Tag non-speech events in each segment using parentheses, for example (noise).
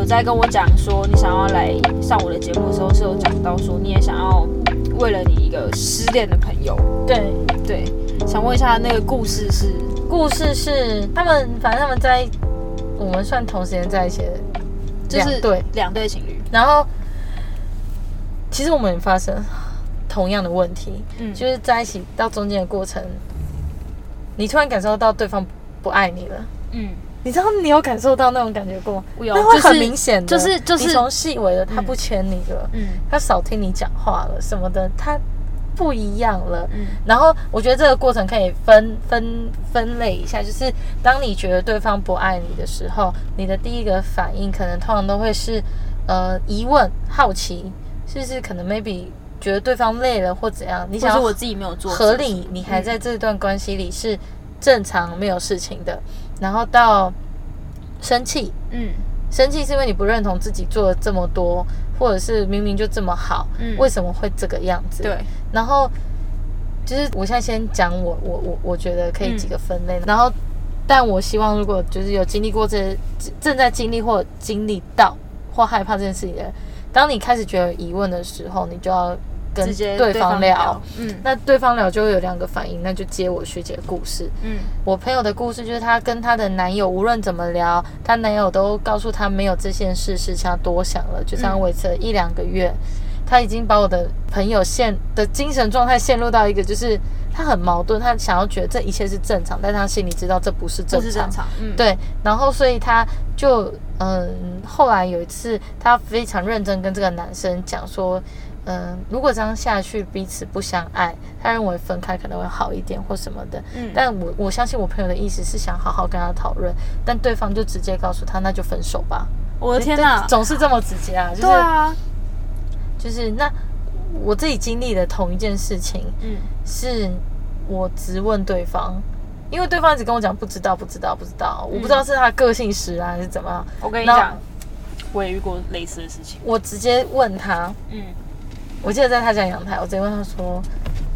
有在跟我讲说，你想要来上我的节目的时候，是有讲到说你也想要为了你一个失恋的朋友，对，对，想问一下那个故事是，故事是他们，反正他们在我们算同时间在一起的就是对，两对情侣，然后其实我们也发生同样的问题，嗯就是在一起到中间的过程，你突然感受到对方不爱你了。嗯，你知道你有感受到那种感觉过吗？我有那会很明显的，就是就是从细微的他嗯不牵你了，嗯他少听你讲话了什么的，他不一样了。嗯然后我觉得这个过程可以分分分类一下，就是当你觉得对方不爱你的时候，你的第一个反应可能通常都会是呃疑问、好奇，是不是可能 maybe 觉得对方累了或怎样？你想要或是我自己没有做合理，你还在这段关系里是正常没有事情的，然后到生气，嗯生气是因为你不认同自己做了这么多，或者是明明就这么好，嗯。为什么会这个样子？对，然后就是我现在先讲我我我我觉得可以几个分类，然后但我希望如果就是有经历过这正在经历或经历到或害怕这件事情的人，当你开始觉得有疑问的时候，你就要跟对方聊。聊，嗯那对方聊就会有两个反应，那就接我学姐的故事。嗯我朋友的故事就是她跟她的男友无论怎么聊，她男友都告诉她没有这件事，事情要多想了，就这样维持了一两个月。她已经把我的朋友陷的精神状态陷入到一个，就是她很矛盾，她想要觉得这一切是正常，但她心里知道这不是正常是正。常，嗯，对，然后所以她就嗯，后来有一次，她非常认真跟这个男生讲说，嗯，如果这样下去彼此不相爱，他认为分开可能会好一点或什么的。嗯，但我我相信我朋友的意思是想好好跟他讨论，但对方就直接告诉他，那就分手吧。我的天哪，总是这么直接啊，就是、对啊，就是那我自己经历的同一件事情，嗯。是我直问对方，因为对方一直跟我讲不知道不知道不知道，我不知道是他个性使然还是怎么样，我跟你讲，我也遇过类似的事情，我直接问他，嗯我记得在他家阳台，我直接问他说，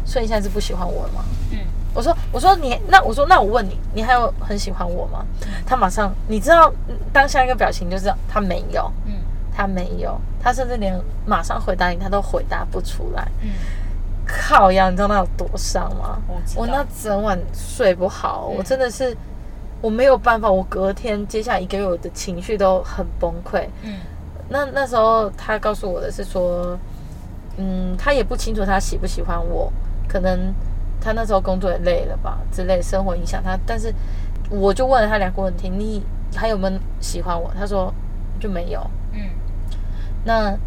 所以你现在是不喜欢我了吗？嗯我说，我说你那我说那我问你，你还有很喜欢我吗？他马上，你知道嗯当下一个表情就知道他没有，嗯他没有，他甚至连马上回答你他都回答不出来。嗯，靠呀，你知道那有多伤吗？我我那整晚睡不好，嗯我真的是我没有办法，我隔天接下来一个月我的情绪都很崩溃。嗯那那时候他告诉我的是说，嗯，他也不清楚他喜不喜欢我，可能他那时候工作也累了吧之类，生活影响他。但是我就问了他两个问题，你还有没有喜欢我？他说就没有。嗯那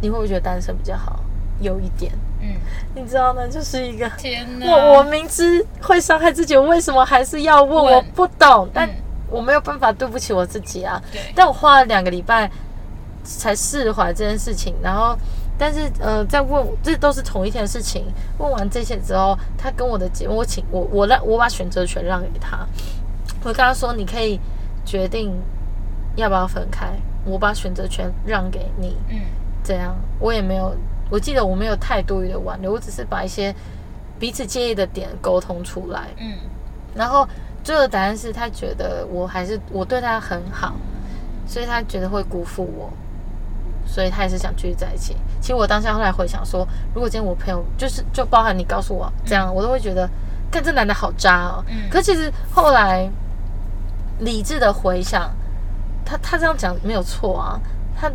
你会不会觉得单身比较好？有一点，嗯，你知道呢，就是一个天哪，我我明知会伤害自己，我为什么还是要问？问我不懂，但嗯我没有办法对不起我自己啊。对，但我花了两个礼拜才释怀这件事情，然后，但是呃，在问这都是同一天的事情。问完这些之后，他跟我的结，我请我我让我把选择权让给他，我跟他说，你可以决定要不要分开，我把选择权让给你，嗯。这样我也没有，我记得我没有太多余的挽留，我只是把一些彼此介意的点沟通出来，嗯。然后最后的答案是他觉得我还是我对他很好，所以他觉得会辜负我，所以他也是想继续在一起。其实我当下后来回想说，如果今天我朋友就是就包含你告诉我这样，我都会觉得，看这男的好渣哦。嗯可其实后来理智的回想，他他这样讲没有错啊，他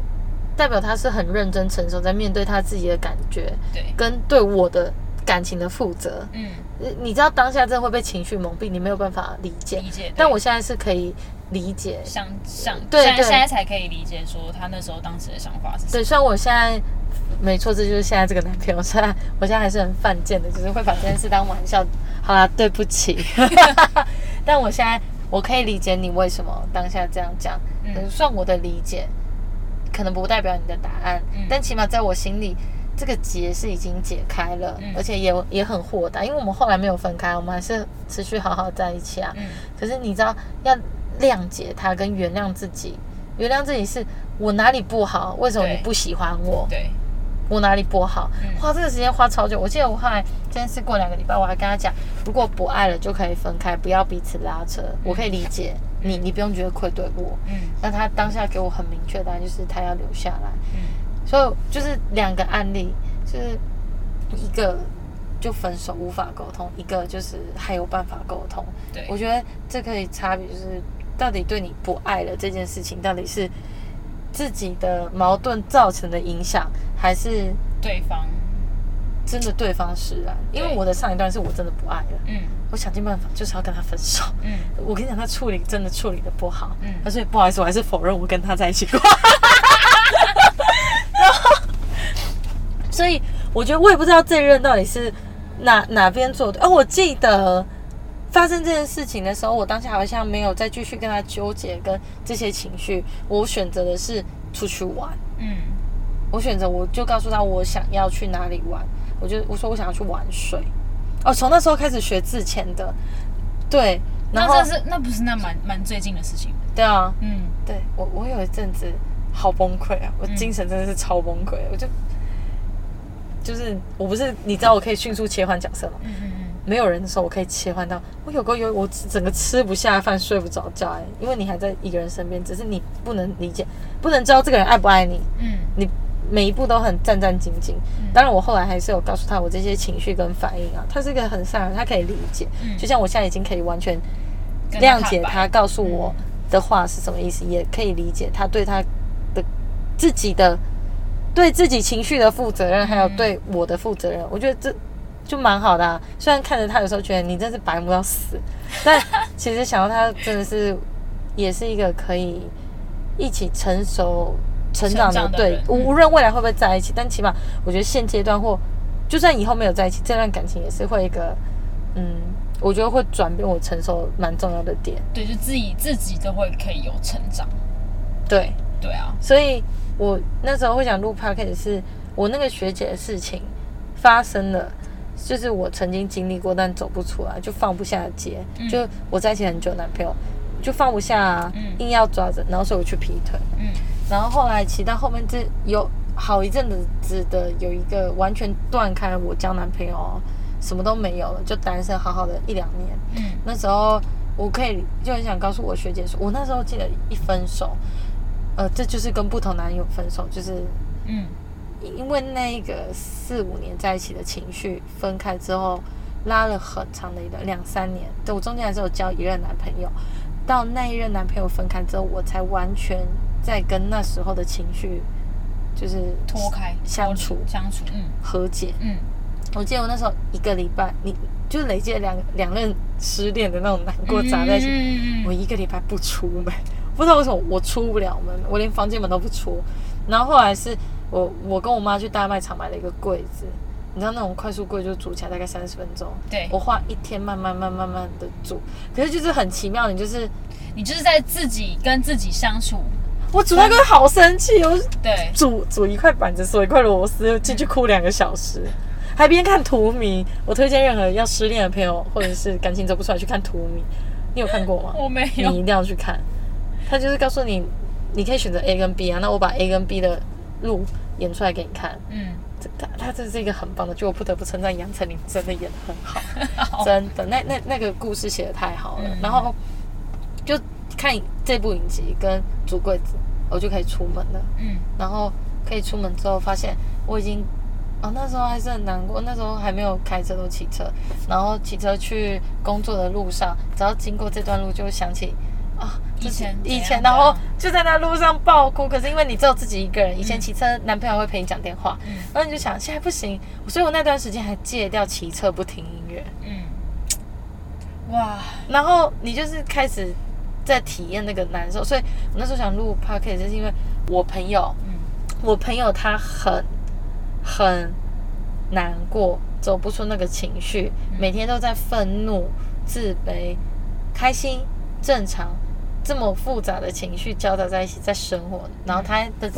代表他是很认真成熟，在面对他自己的感觉对，跟对我的感情的负责。嗯呃你知道当下真的会被情绪蒙蔽，你没有办法理解。理解，但我现在是可以理解。想想，对对现在现在才可以理解说他那时候当时的想法是什么。对，虽然我现在没错，这就是现在这个男朋友，虽然我现在还是很犯贱的，就是会把这件事当玩笑。好啦，对不起。(laughs) 但我现在我可以理解你为什么当下这样讲，嗯嗯，算我的理解，可能不代表你的答案，嗯但起码在我心里。这个结是已经解开了，嗯而且也也很豁达，因为我们后来没有分开，我们还是持续好好在一起啊。嗯可是你知道，要谅解他跟原谅自己，原谅自己是我哪里不好，为什么你不喜欢我？对，我哪里不好？嗯花这个时间花超久。我记得我后来这件事过两个礼拜，我还跟他讲，如果不爱了就可以分开，不要彼此拉扯。我可以理解，你你不用觉得愧对我。嗯那他当下给我很明确的答案，就是他要留下来。嗯所以就是两个案例，就是一个就分手无法沟通，一个就是还有办法沟通。对我觉得这可以差别就是，到底对你不爱了这件事情，到底是自己的矛盾造成的影响，还是对方，真的对方使然？因为我的上一段是我真的不爱了，嗯我想尽办法就是要跟他分手。嗯我跟你讲，他处理真的处理的不好，嗯嗯，所以不好意思，我还是否认我跟他在一起过。然后，所以我觉得我也不知道这一任到底是哪哪边做的。哦，我记得发生这件事情的时候，我当下好像没有再继续跟他纠结跟这些情绪，我选择的是出去玩。嗯我选择我就告诉他我想要去哪里玩，我就我说我想要去玩水。哦，从那时候开始学自潜的，对，然后那这是那不是那蛮蛮最近的事情？对啊，嗯对我我有一阵子好崩溃啊，我嗯精神真的是超崩溃，我就就是我不是你知道我可以迅速切换角色吗？嗯嗯没有人的时候我可以切换到我有个有我整个吃不下饭睡不着觉哎，因为你还在一个人身边，只是你不能理解，不能知道这个人爱不爱你，嗯你每一步都很战战兢兢。当然，我后来还是有告诉他我这些情绪跟反应啊，他是一个很善良，他可以理解。嗯就像我现在已经可以完全谅解他告诉我的话是什么意思，也可以理解他对他的自己的对自己情绪的负责任，还有对我的负责任。我觉得这就蛮好的、啊。虽然看着他有时候觉得你真是白目要死，(laughs) 但其实想到他真的是也是一个可以一起成熟成长的，对无论未来会不会在一起，但起码我觉得现阶段或就算以后没有在一起，这段感情也是会一个，嗯，我觉得会转变我成熟蛮重要的点。对，就自己自己都会可以有成长。对，对啊，所以我那时候会想录 podcast，是我那个学姐的事情发生了，就是我曾经经历过，但走不出来，就放不下的结。嗯就我在一起很久，男朋友就放不下、啊，嗯硬要抓着，然后所以我去劈腿。嗯然后后来骑到后面这有好一阵子的有一个完全断开我交男朋友哦，什么都没有了，就单身好好的一两年。嗯那时候我可以就很想告诉我学姐说，我那时候记得一分手，呃，这就是跟不同男友分手，就是嗯因为那个四五年在一起的情绪分开之后，拉了很长的一段两三年。对我中间还是有交一任男朋友，到那一任男朋友分开之后，我才完全在跟那时候的情绪就是脱开相处相处，嗯和解。嗯我记得我那时候一个礼拜，你就是累积了两两任失恋的那种难过砸在一起，嗯我一个礼拜不出门，不知道为什么我出不了门，我连房间门都不出。然后后来是我我跟我妈去大卖场买了一个柜子，你知道那种快速柜就煮起来大概三十分钟，对我花一天慢慢慢慢慢的煮，可是就是很奇妙，你就是你就是在自己跟自己相处，我煮那个好生气，我对，煮煮一块板子，锁一块螺丝，进去哭两个小时，还边看图迷。我推荐任何要失恋的朋友，或者是感情走不出来去看图迷。你有看过吗？(laughs) 我没有你一，定要去看。他就是告诉你，你可以选择 A 跟 B 啊，那我把 A 跟 B 的路演出来给你看。嗯，这他他这是一个很棒的，就我不得不称赞杨丞琳真的演的很好，(laughs) 好，真的，那那那个故事写的太好了。嗯然后就看这部影集跟煮柜子，我就可以出门了。嗯然后可以出门之后，发现我已经，哦，那时候还是很难过，那时候还没有开车，都骑车，然后骑车去工作的路上，只要经过这段路，就会想起啊，以前以前，然后就在那路上爆哭。可是因为你只有自己一个人，以前骑车男朋友会陪你讲电话，嗯。然后你就想现在不行，所以我那段时间还戒掉骑车不听音乐，嗯，哇，然后你就是开始在体验那个难受，所以我那时候想录 podcast，就是因为我朋友。嗯。我朋友他很很难过，走不出那个情绪，每天都在愤怒、自卑、开心、正常，这么复杂的情绪交杂在一起在生活。然后他的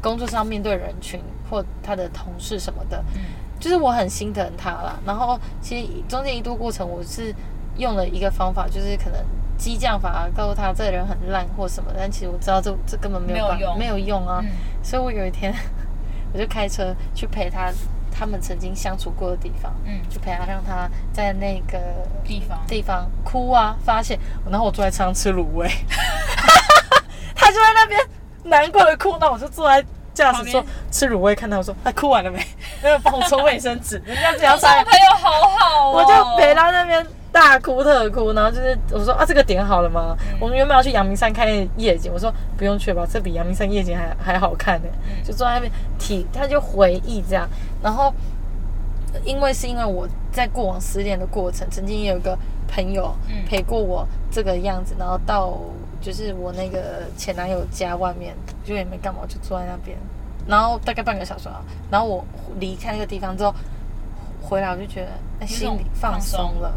工作上面对人群或他的同事什么的，嗯就是我很心疼他啦。然后其实中间一度过程，我是用了一个方法，就是可能激将法，告诉他这个人很烂或什么，但其实我知道这这根本没有办没有用没有用啊。嗯所以我有一天 (laughs) 我就开车去陪他他们曾经相处过的地方，嗯。就陪他让他在那个地方。地方哭啊，发泄。然后我坐在车上吃卤味，(laughs) 他就在那边难过的哭，那我就坐在驾驶座吃卤味，看他我说他哭完了没？没有帮我抽卫生纸，人家只要这种塞朋友好好哦，我就陪他那边大哭特哭，然后就是我说啊，这个点好了吗？嗯。我们原本要去阳明山看夜景，我说不用去吧，这比阳明山夜景还还好看呢、嗯。就坐在那边体，他就回忆这样，然后呃因为是因为我在过往失恋的过程，曾经也有个朋友嗯。陪过我这个样子，然后到就是我那个前男友家外面，就也没干嘛，就坐在那边，然后大概半个小时啊，然后我离开那个地方之后。回来我就觉得，哎，心里放放松松了。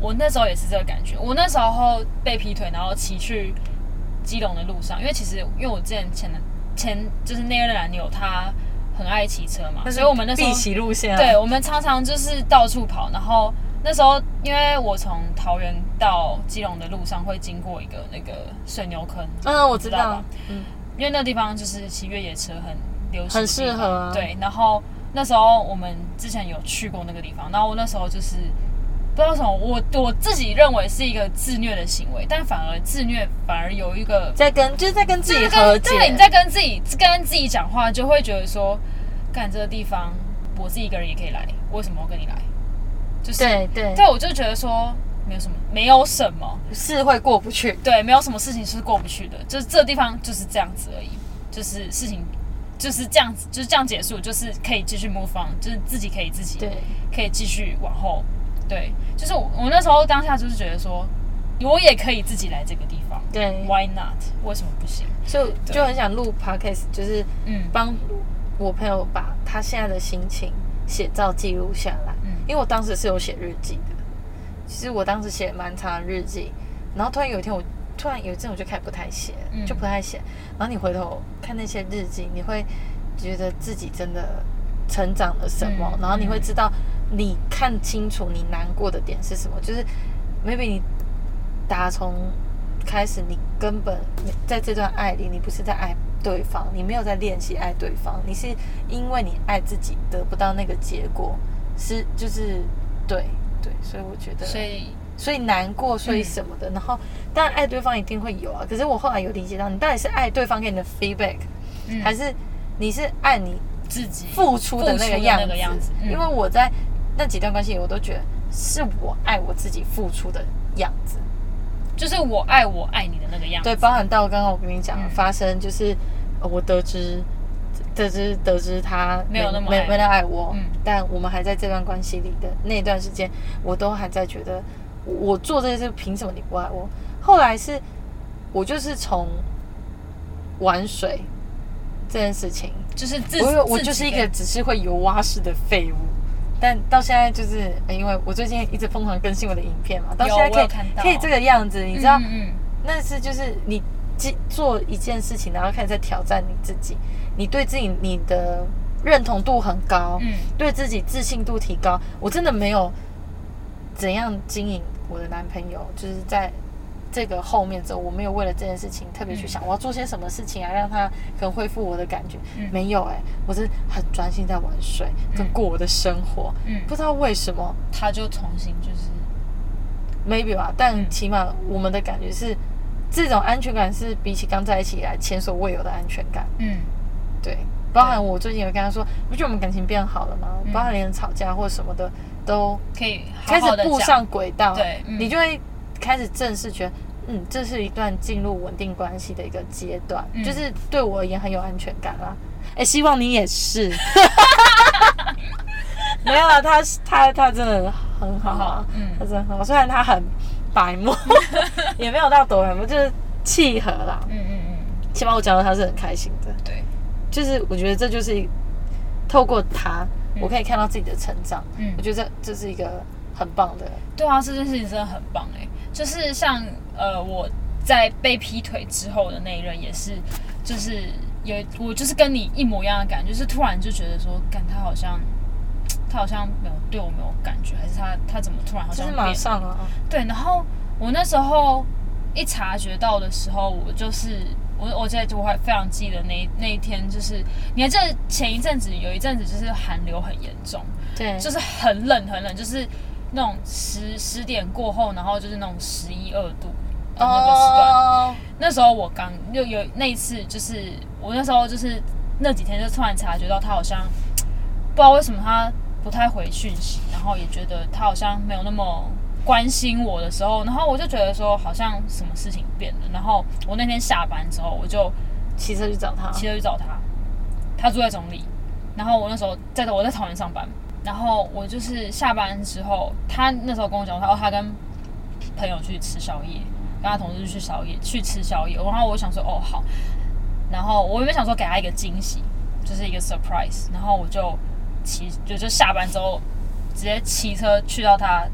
我那时候也是这个感觉。我那时候被劈腿，然后骑去基隆的路上，因为其实因为我之前前前就是那个男友他很爱骑车嘛，所以我们那时候必骑路线、啊，对，我们常常就是到处跑，然后那时候因为我从桃园到基隆的路上会经过一个那个水牛坑，嗯，我知道知道，嗯，因为那地方就是骑越野车很流行，很适合啊对，然后那时候我们之前有去过那个地方，然后我那时候就是不知道为什么，我我自己认为是一个自虐的行为，但反而自虐反而有一个在跟就是在跟自己和解，对，你在跟自己跟自己讲话，就会觉得说，干这个地方我自己一个人也可以来，为什么我跟你来？就是对对。对，我就觉得说没有什么，没有什么，是会过不去，对，没有什么事情是过不去的，就是这个地方就是这样子而已，就是事情就是这样子，就是这样结束，就是可以继续 move on，就是自己可以自己对。可以继续往后，对，就是我我那时候当下就是觉得说，我也可以自己来这个地方。对，，Why not？为什么不行？就对。就很想录 podcast，就是嗯。帮我朋友把他现在的心情写照记录下来，嗯。因为我当时是有写日记的，其实我当时写蛮长的日记，然后突然有一天我突然有一阵我就开始不太写就不太写，然后你回头看那些日记，你会觉得自己真的成长了什么，嗯然后你会知道你看清楚你难过的点是什么，就是 maybe 你打从开始你根本在这段爱里，你不是在爱对方，你没有在练习爱对方，你是因为你爱自己得不到那个结果，是就是对对，所以我觉得，所以所以难过，所以什么的，然后当然爱对方一定会有啊，可是我后来有理解到，你到底是爱对方给你的 feedback，、嗯。还是你是爱你自己付出的那个样子？因为我在那几段关系里，我都觉得是我爱我自己付出的样子。就是我爱我爱你的那个样子。对，包含到刚刚我跟你讲、嗯。发生，就是呃我得知得知得知他没有那么爱。没没那爱我，嗯。但我们还在这段关系里的那段时间，我都还在觉得我我做这件事凭什么你不爱我？后来是我就是从玩水这件事情，就是自我我就是一个只是会游蛙式的废物。但到现在就是，呃因为我最近一直疯狂更新我的影片嘛，到现在可以看到可以这个样子，你知道，嗯嗯那是就是你记做一件事情，然后开始在挑战你自己，你对自己你的认同度很高，嗯对自己自信度提高。我真的没有怎样经营我的男朋友，就是在这个后面之后，我没有为了这件事情特别去想、我要做些什么事情啊，让他可能恢复我的感觉。嗯。没有哎、我是很专心在玩水，跟嗯过我的生活。嗯。不知道为什么他就重新就是，maybe 吧，但嗯。起码我们的感觉是，这种安全感是比起刚在一起以来前所未有的安全感。嗯。对，包含我最近有跟他说，不觉得我们感情变好了吗？嗯。包含连吵架或什么的都可以开始步上轨道，对嗯你就会开始正式觉得，嗯，这是一段进入稳定关系的一个阶段，嗯就是对我而言很有安全感啦。(laughs) 哎，希望你也是。(laughs) 没有啊，他他他真的很好啊，嗯他真的很好，虽然他很白目，(laughs) 也没有到多白目，就是契合啦。嗯嗯嗯，起码我讲到他是很开心的。对，就是我觉得这就是透过他，嗯我可以看到自己的成长。嗯我觉得这这是一个很棒的。对啊，这件事情真的很棒哎，就是像呃我在被劈腿之后的那一任也是，就是有我就是跟你一模一样的感觉，就是突然就觉得说，干他好像 (tsk) 他好像没有对我没有感觉，还是他他怎么突然好就是马像变了上啊，对，然后我那时候一察觉到的时候，我就是我我记得我还非常记得那那一天，就是你还记得前一阵子有一阵子就是寒流很严重，对，就是很冷很冷，就是那种十十点过后，然后就是那种十一二度的那个时段。哦，那时候我刚又有那一次，就是我那时候就是那几天就突然察觉到他好像不知道为什么他不太回讯息，然后也觉得他好像没有那么关心我的时候，然后我就觉得说好像什么事情变了。然后我那天下班之后，我就骑车去找他，骑车去找他，他住在总理，然后我那时候在我在桃园上班，然后我就是下班之后，他那时候跟我讲，他说他跟朋友去吃宵夜，跟他同事去宵夜去吃宵夜，然后我想说哦好，然后我原本想说给他一个惊喜，就是一个 surprise，然后我就骑就就下班之后直接骑车去到他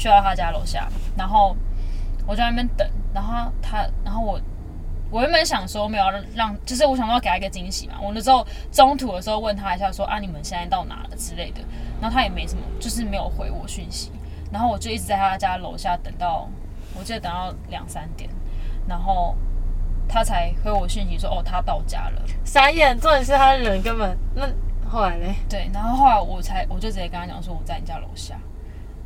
去到他家楼下，然后我在那边等，然后他然后我我原本想说没有让，就是我想要给他一个惊喜嘛。我那时候中途的时候问他一下说啊你们现在到哪了之类的，然后他也没什么，就是没有回我讯息。然后我就一直在他家楼下等到，我记得等到两三点，然后他才回我讯息说哦他到家了。傻眼，重点是他人根本那后来呢，对，然后后来我才我就直接跟他讲说我在你家楼下，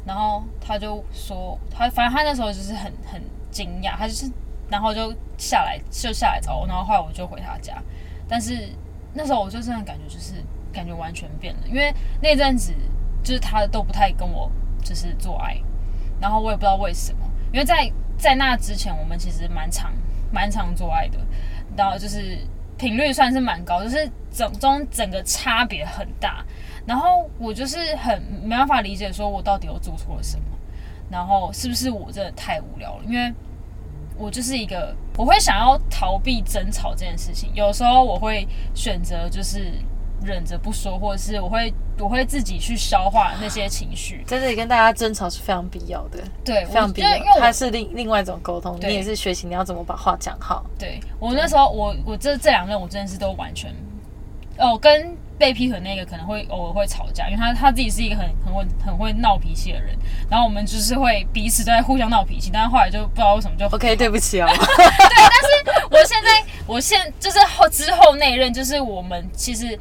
然后他就说他反正他那时候就是很很惊讶，他就是然后就下来就下来找我，然后后来我就回他家，但是那时候我就真的感觉就是感觉完全变了，因为那阵子就是他都不太跟我就是做爱，然后我也不知道为什么，因为在在那之前我们其实蛮常蛮常做爱的，然后就是频率算是蛮高，就是整中整个差别很大，然后我就是很没办法理解，说我到底又做错了什么，然后是不是我真的太无聊了？因为我就是一个我会想要逃避争吵这件事情，有时候我会选择就是忍着不说，或者是我会我会自己去消化那些情绪。在这里跟大家争吵是非常必要的，对，非常必要它是另另外一种沟通，你也是学习你要怎么把话讲好。对我那时候，我我这这两任我真的是都完全，哦，跟被劈腿那个可能会偶尔会吵架，因为他他自己是一个很很会很会闹脾气的人，然后我们就是会彼此都在互相闹脾气，但是后来就不知道为什么就 OK，(laughs) 对不起哦，对，但是我现在我现就是后之后那一任，就是我们其实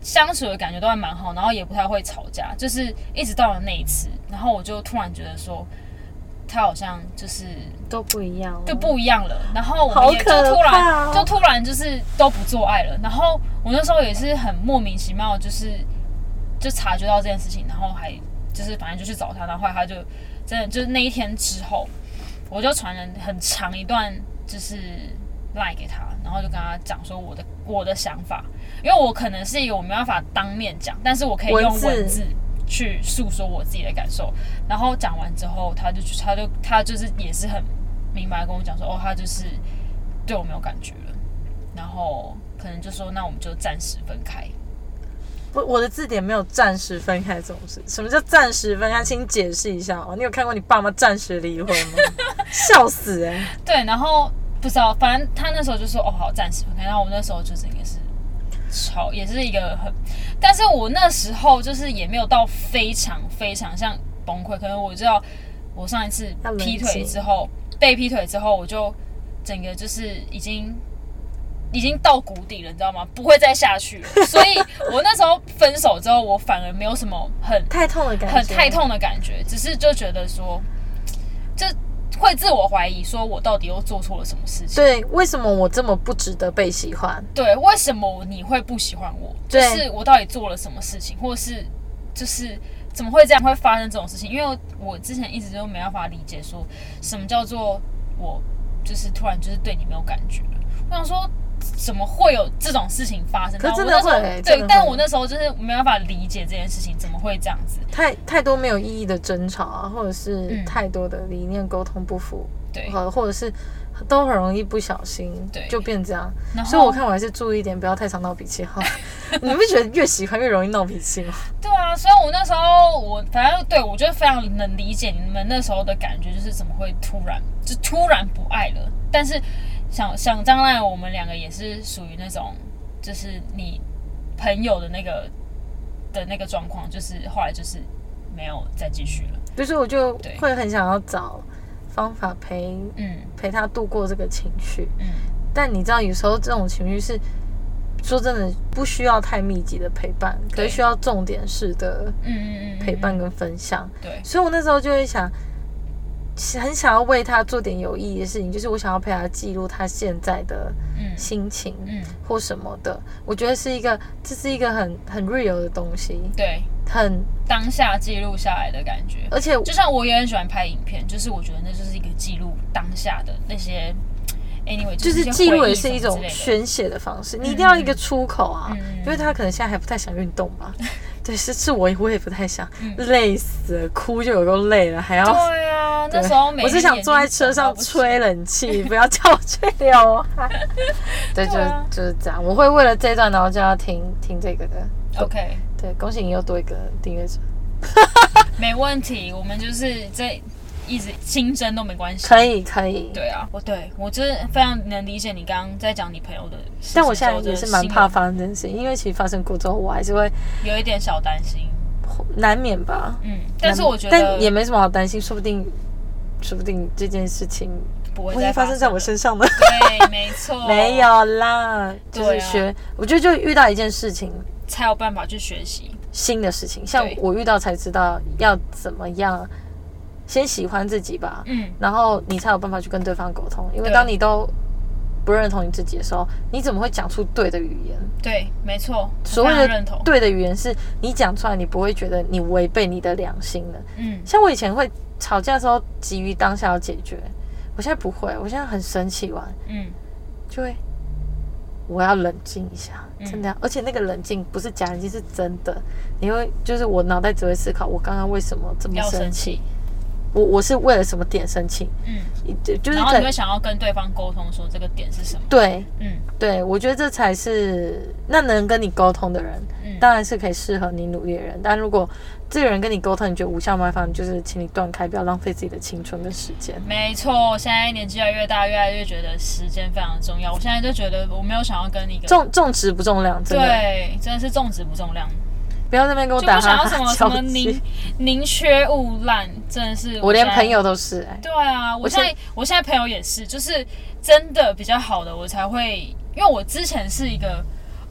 相处的感觉都还蛮好，然后也不太会吵架，就是一直到了那一次，然后我就突然觉得说，他好像就是都不一样哦，就不一样了。然后我好们也就突然哦就突然就是都不做爱了。然后我那时候也是很莫名其妙，就是就察觉到这件事情，然后还就是反正就去找他，然后后来他就真的就是那一天之后，我就传了很长一段就是赖给他，然后就跟他讲说我的我的想法，因为我可能是一个我没办法当面讲，但是我可以用文字文字去诉说我自己的感受。然后讲完之后，他就去他就他就是也是很明白跟我讲说，哦，他就是对我没有感觉了，然后可能就说那我们就暂时分开。我，我的字典没有暂时分开这种事。什么叫暂时分开？请你解释一下哦。你有看过你爸妈暂时离婚吗？笑死哎、对，然后不知道，反正他那时候就说哦好，暂时分开。然后我那时候就是也是超，也是一个很，但是我那时候就是也没有到非常非常像崩溃，可能我知道我上一次劈腿之后被劈腿之后，我就整个就是已经。已经到谷底了，你知道吗？不会再下去了。(laughs) 所以我那时候分手之后，我反而没有什么很太痛的感觉，很太。痛的感觉，只是就觉得说，就会自我怀疑，说我到底又做错了什么事情？对，为什么我这么不值得被喜欢？对，为什么你会不喜欢我？就是我到底做了什么事情，或是就是怎么会这样会发生这种事情？因为我之前一直都没办法理解，说什么叫做我就是突然就是对你没有感觉了。我想说。怎么会有这种事情发生？可真的会真的，会但我那时候就是没办法理解这件事情，怎么会这样子？太太多没有意义的争吵啊，或者是嗯太多的理念沟通不符，对，或或者是都很容易不小心对就变这样。所以我看我还是注意一点，不要太常闹脾气哈。(laughs) 你不觉得越喜欢越容易闹脾气吗？对啊，所以我那时候我反正对我觉得非常能理解你们那时候的感觉，就是怎么会突然就突然不爱了。但是想想当然，我们两个也是属于那种，就是你朋友的那个的那个状况，就是后来就是没有再继续了。比如说，我就会很想要找方法陪嗯。陪他度过这个情绪，嗯，但你知道，有时候这种情绪是说真的不需要太密集的陪伴，可对是需要重点式的嗯嗯嗯嗯，陪伴跟分享。对，所以我那时候就会想，很想要为他做点有意义的事情，就是我想要陪他记录他现在的嗯心情嗯，或什么的。我觉得是一个，这是一个很很 real 的东西，对，很当下记录下来的感觉。而且就像我也很喜欢拍影片，就是我觉得那就是一个记录当下的那些，anyway，就是记录也是一种宣泄的方式，你一定要一个出口啊，因为他可能现在还不太想运动吧。(laughs) 对，是是我我也不太想，嗯累死了，哭就有够累了，还要。对啊，(laughs) 那时候我是想坐在车上吹冷气，(laughs) 不要叫我吹流汗。对，就就是这样。我会为了这段，然后就要听听这个的。OK，对，恭喜你又多一个订阅者，没问题，我们就是这一直新增都没关系。可以可以。对啊，我对我真的非常能理解你刚刚在讲你朋友的事情的，但我现在也是蛮怕发生这件事，因为其实发生过之后，我还是会有一点小担心。难免吧。嗯，但是我觉得但也没什么好担心，说不定，说不定这件事情不会再发生在我身上的。对，没错，(laughs) 没有啦，就是学，我觉得就遇到一件事情，才有办法去学习。新的事情，像我遇到才知道要怎么样，先喜欢自己吧，嗯，然后你才有办法去跟对方沟通。因为当你都不认同你自己的时候，你怎么会讲出对的语言？对，没错，所谓的认同。对的语言是你讲出来，你不会觉得你违背你的良心的。嗯，像我以前会吵架的时候急于当下要解决，我现在不会，我现在很生气完嗯，就会，我要冷静一下，嗯真的要，而且那个冷静不是假冷静，是真的。你会就是我脑袋只会思考，我刚刚为什么这么生气，我我是为了什么点申请，嗯，就就是然后你会想要跟对方沟通说这个点是什么？对嗯对，我觉得这才是那能跟你沟通的人，嗯，当然是可以适合你努力的人。但如果这个人跟你沟通，你觉得无效麻烦，就是请你断开，不要浪费自己的青春跟时间。没错，现在年纪越来越大，越来越觉得时间非常的重要。我现在就觉得我没有想要跟一个重重质不重量，真的对，真的是重质不重量，不要在那边给我就打不想要什哈哈么什么宁宁缺毋滥，真的是我连朋友都是哎、对啊，我我现现在我现在朋友也是，就是真的比较好的，我才会，因为我之前是一个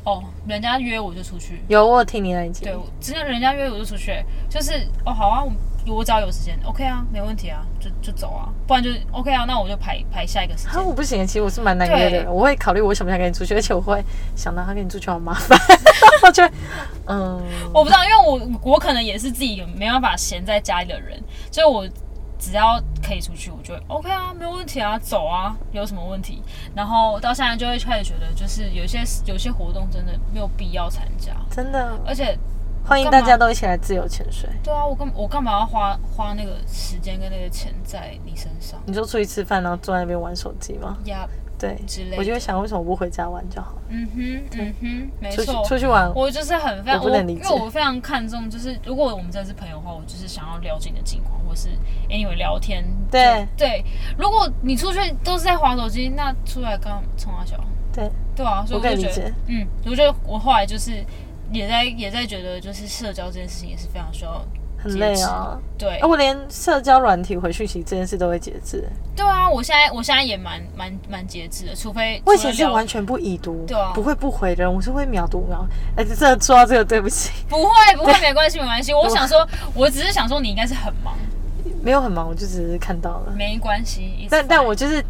哦，人家约我就出去，有我有听你那一集。对，，我之前人家约我就出去，就是哦好啊，我我只要有时间，OK 啊，没问题啊，就就走啊，不然就 OK 啊，那我就排排下一个时啊，间。我不行，其实我是蛮难约的，我会考虑我想不想跟你出去，而且我会想到他跟你出去好麻烦，(laughs) 我觉得嗯，我不知道，因为我我可能也是自己没办法闲在家里的人，所以我只要可以出去，我就 OK 啊，没有问题啊，走啊，有什么问题？然后到现在就会开始觉得，就是有些有些活动真的没有必要参加，真的。而且欢迎大家都一起来自由潜水。对啊，我干我干嘛要花花那个时间跟那个钱在你身上你就出去吃饭，然后坐在那边玩手机吗？呀？对之类，的我就会想为什么不回家玩就好了，嗯哼，嗯哼，没错。出去玩。我就是很非常我，不能理解因为我非常看重，就是如果我们真的是朋友的话，我就是想要了解你的近况，或是 anyway 聊天。对对，如果你出去都是在划手机，那出来干冲啊小，对，对啊，所以我就觉得，嗯，我觉得我后来就是也在也在觉得，就是社交这件事情也是非常需要很累啊。对啊，我连社交软体回讯息这件事都会节制。对啊，我现在我现在也蛮蛮蛮节制的，除非我以前是完全不已读，对啊不会不回的人，我是会秒读秒。哎，这说到这个，对不起，不会不会没关系没关系，我想说，我只是想说你应该是很忙，没有很忙，我就只是看到了。没关系。但但我就是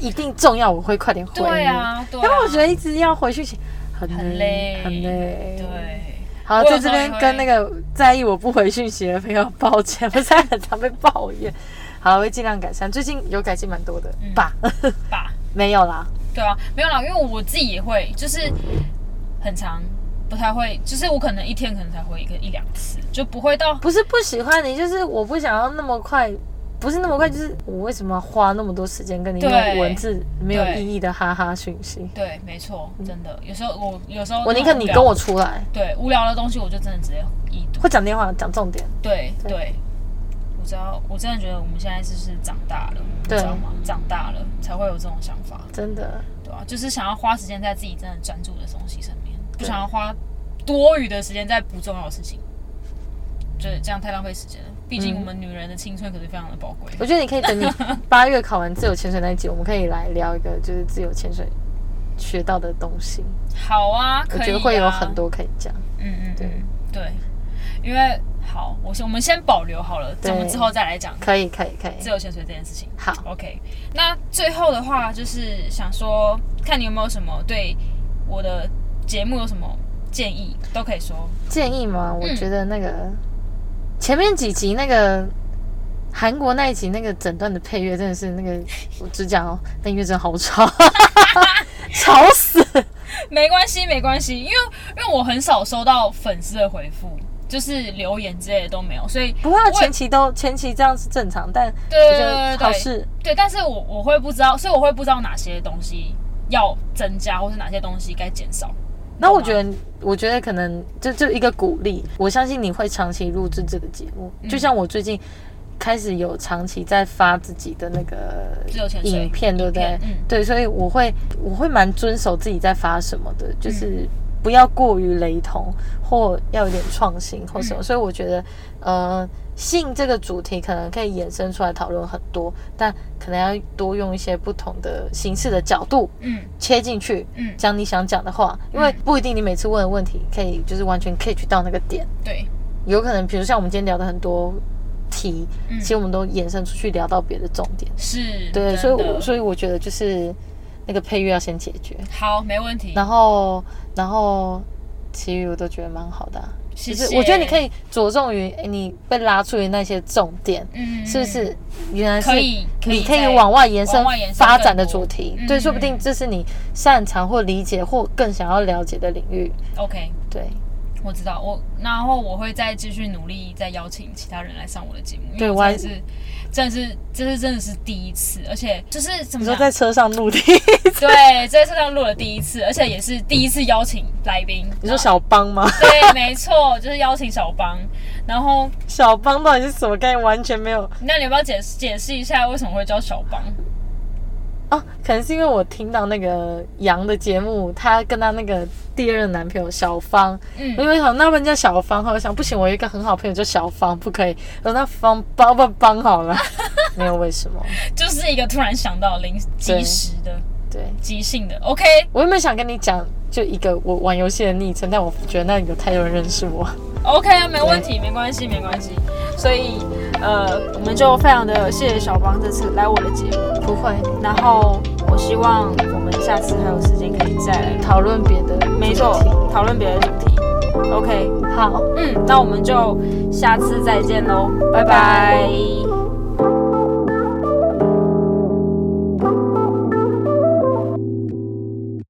一定重要，我会快点回。对啊，对啊，因为我觉得一直要回讯息很很累，很累。。对，好，在这边跟那个在意我不回讯息的朋友抱歉，我现在很常被抱怨。好，我会尽量改善，最近有改进蛮多的？吧？(laughs) (laughs) 没有啦，对啊，没有啦，因为我自己也会，就是很长，不太会，就是我可能一天可能才回一个一两次，就不会到不是不喜欢你，就是我不想要那么快，不是那么快，就是我为什么要花那么多时间跟你对用文字没有意义的哈哈讯息？对，没错，真的，有时候我有时候我宁可你跟我出来，对无聊的东西，我就真的直接一读。会讲电话讲重点。对对对，我知道，我真的觉得我们现在就是长大了，你知道吗？长大了才会有这种想法，真的，对啊、就是想要花时间在自己真的专注的东西上面，不想要花多余的时间在不重要的事情，就是这样太浪费时间了。毕竟嗯我们女人的青春可是非常的宝贵。我觉得你可以等你 (laughs) 八月考完自由潜水那一集，我们可以来聊一个就是自由潜水学到的东西，好啊，可以、啊，我觉得会有很，多可以讲。嗯嗯，对嗯对，因为好，我先我们先保留好了，等我们之后再来讲可以，可以，可以。自由潜水这件事情。好，OK，那最后的话就是想说，看你有没有什么对我的节目有什么建议，都可以说。建议吗？嗯我觉得那个、前面几集那个韩国那一集那个整段的配乐真的是那个，我只讲哦，那音乐真的好吵，(laughs) 吵死。没关系，没关系，因为因为我很少收到粉丝的回复，就是留言之类的都没有，所以不过我前期都前期这样是正常，但对对对好事。对，但是我我会不知道，所以我会不知道哪些东西要增加，或是哪些东西该减少。那我觉得，我觉得可能就就一个鼓励，我相信你会长期录制这个节目，嗯。就像我最近开始有长期在发自己的那个影片，对不对？嗯。对，所以我会我会蛮遵守自己在发什么的，就是不要过于雷同，或要有点创新或什么。嗯。所以我觉得，呃，性这个主题可能可以衍生出来讨论很多，但可能要多用一些不同的形式的角度嗯。切进去，嗯，讲你想讲的话，因为不一定你每次问的问题可以就是完全 catch 到那个点，对，有可能比如像我们今天聊的很多题，嗯。其实我们都延伸出去聊到别的重点，是，对，所以我所以我觉得就是那个配乐要先解决，好，没问题。然后然后其余我都觉得蛮好的啊、谢谢就是我觉得你可以着重于你被拉出的那些重点，嗯，是不是？原来是你可以往外延伸发展的主题，嗯对，说不定这是你擅长或理解或更想要了解的领域，OK？对。我知道，我然后我会再继续努力，再邀请其他人来上我的节目。因对我还是，真的是，这是真的是第一次，而且就是怎么说在车上录的，对，在车上录了第一次，而且也是第一次邀请来宾。你说小邦吗？对，没错，就是邀请小邦。然后，小邦到底是什么概念？完全没有那你要不要解释解释一下为什么会叫小邦？哦，可能是因为我听到那个杨的节目，她跟她那个第二任男朋友小芳，嗯。我，就想那不然叫小芳，后来想不行，我有一个很好朋友叫小芳，不可以，那芳帮不帮好了，(laughs) 没有为什么，就是一个突然想到临即时的、对。即兴的。OK，我原本想跟你讲就一个我玩游戏的昵称，但我觉得那有太多人认识我，OK 啊，没问题，没关系，没关系。所以，呃，我们就非常的谢谢小邦这次来我的节目，不会然后我希望我们下次还有时间可以再来，讨论别的，没错，讨论别的主题。OK，好。嗯，那我们就下次再见喽，拜拜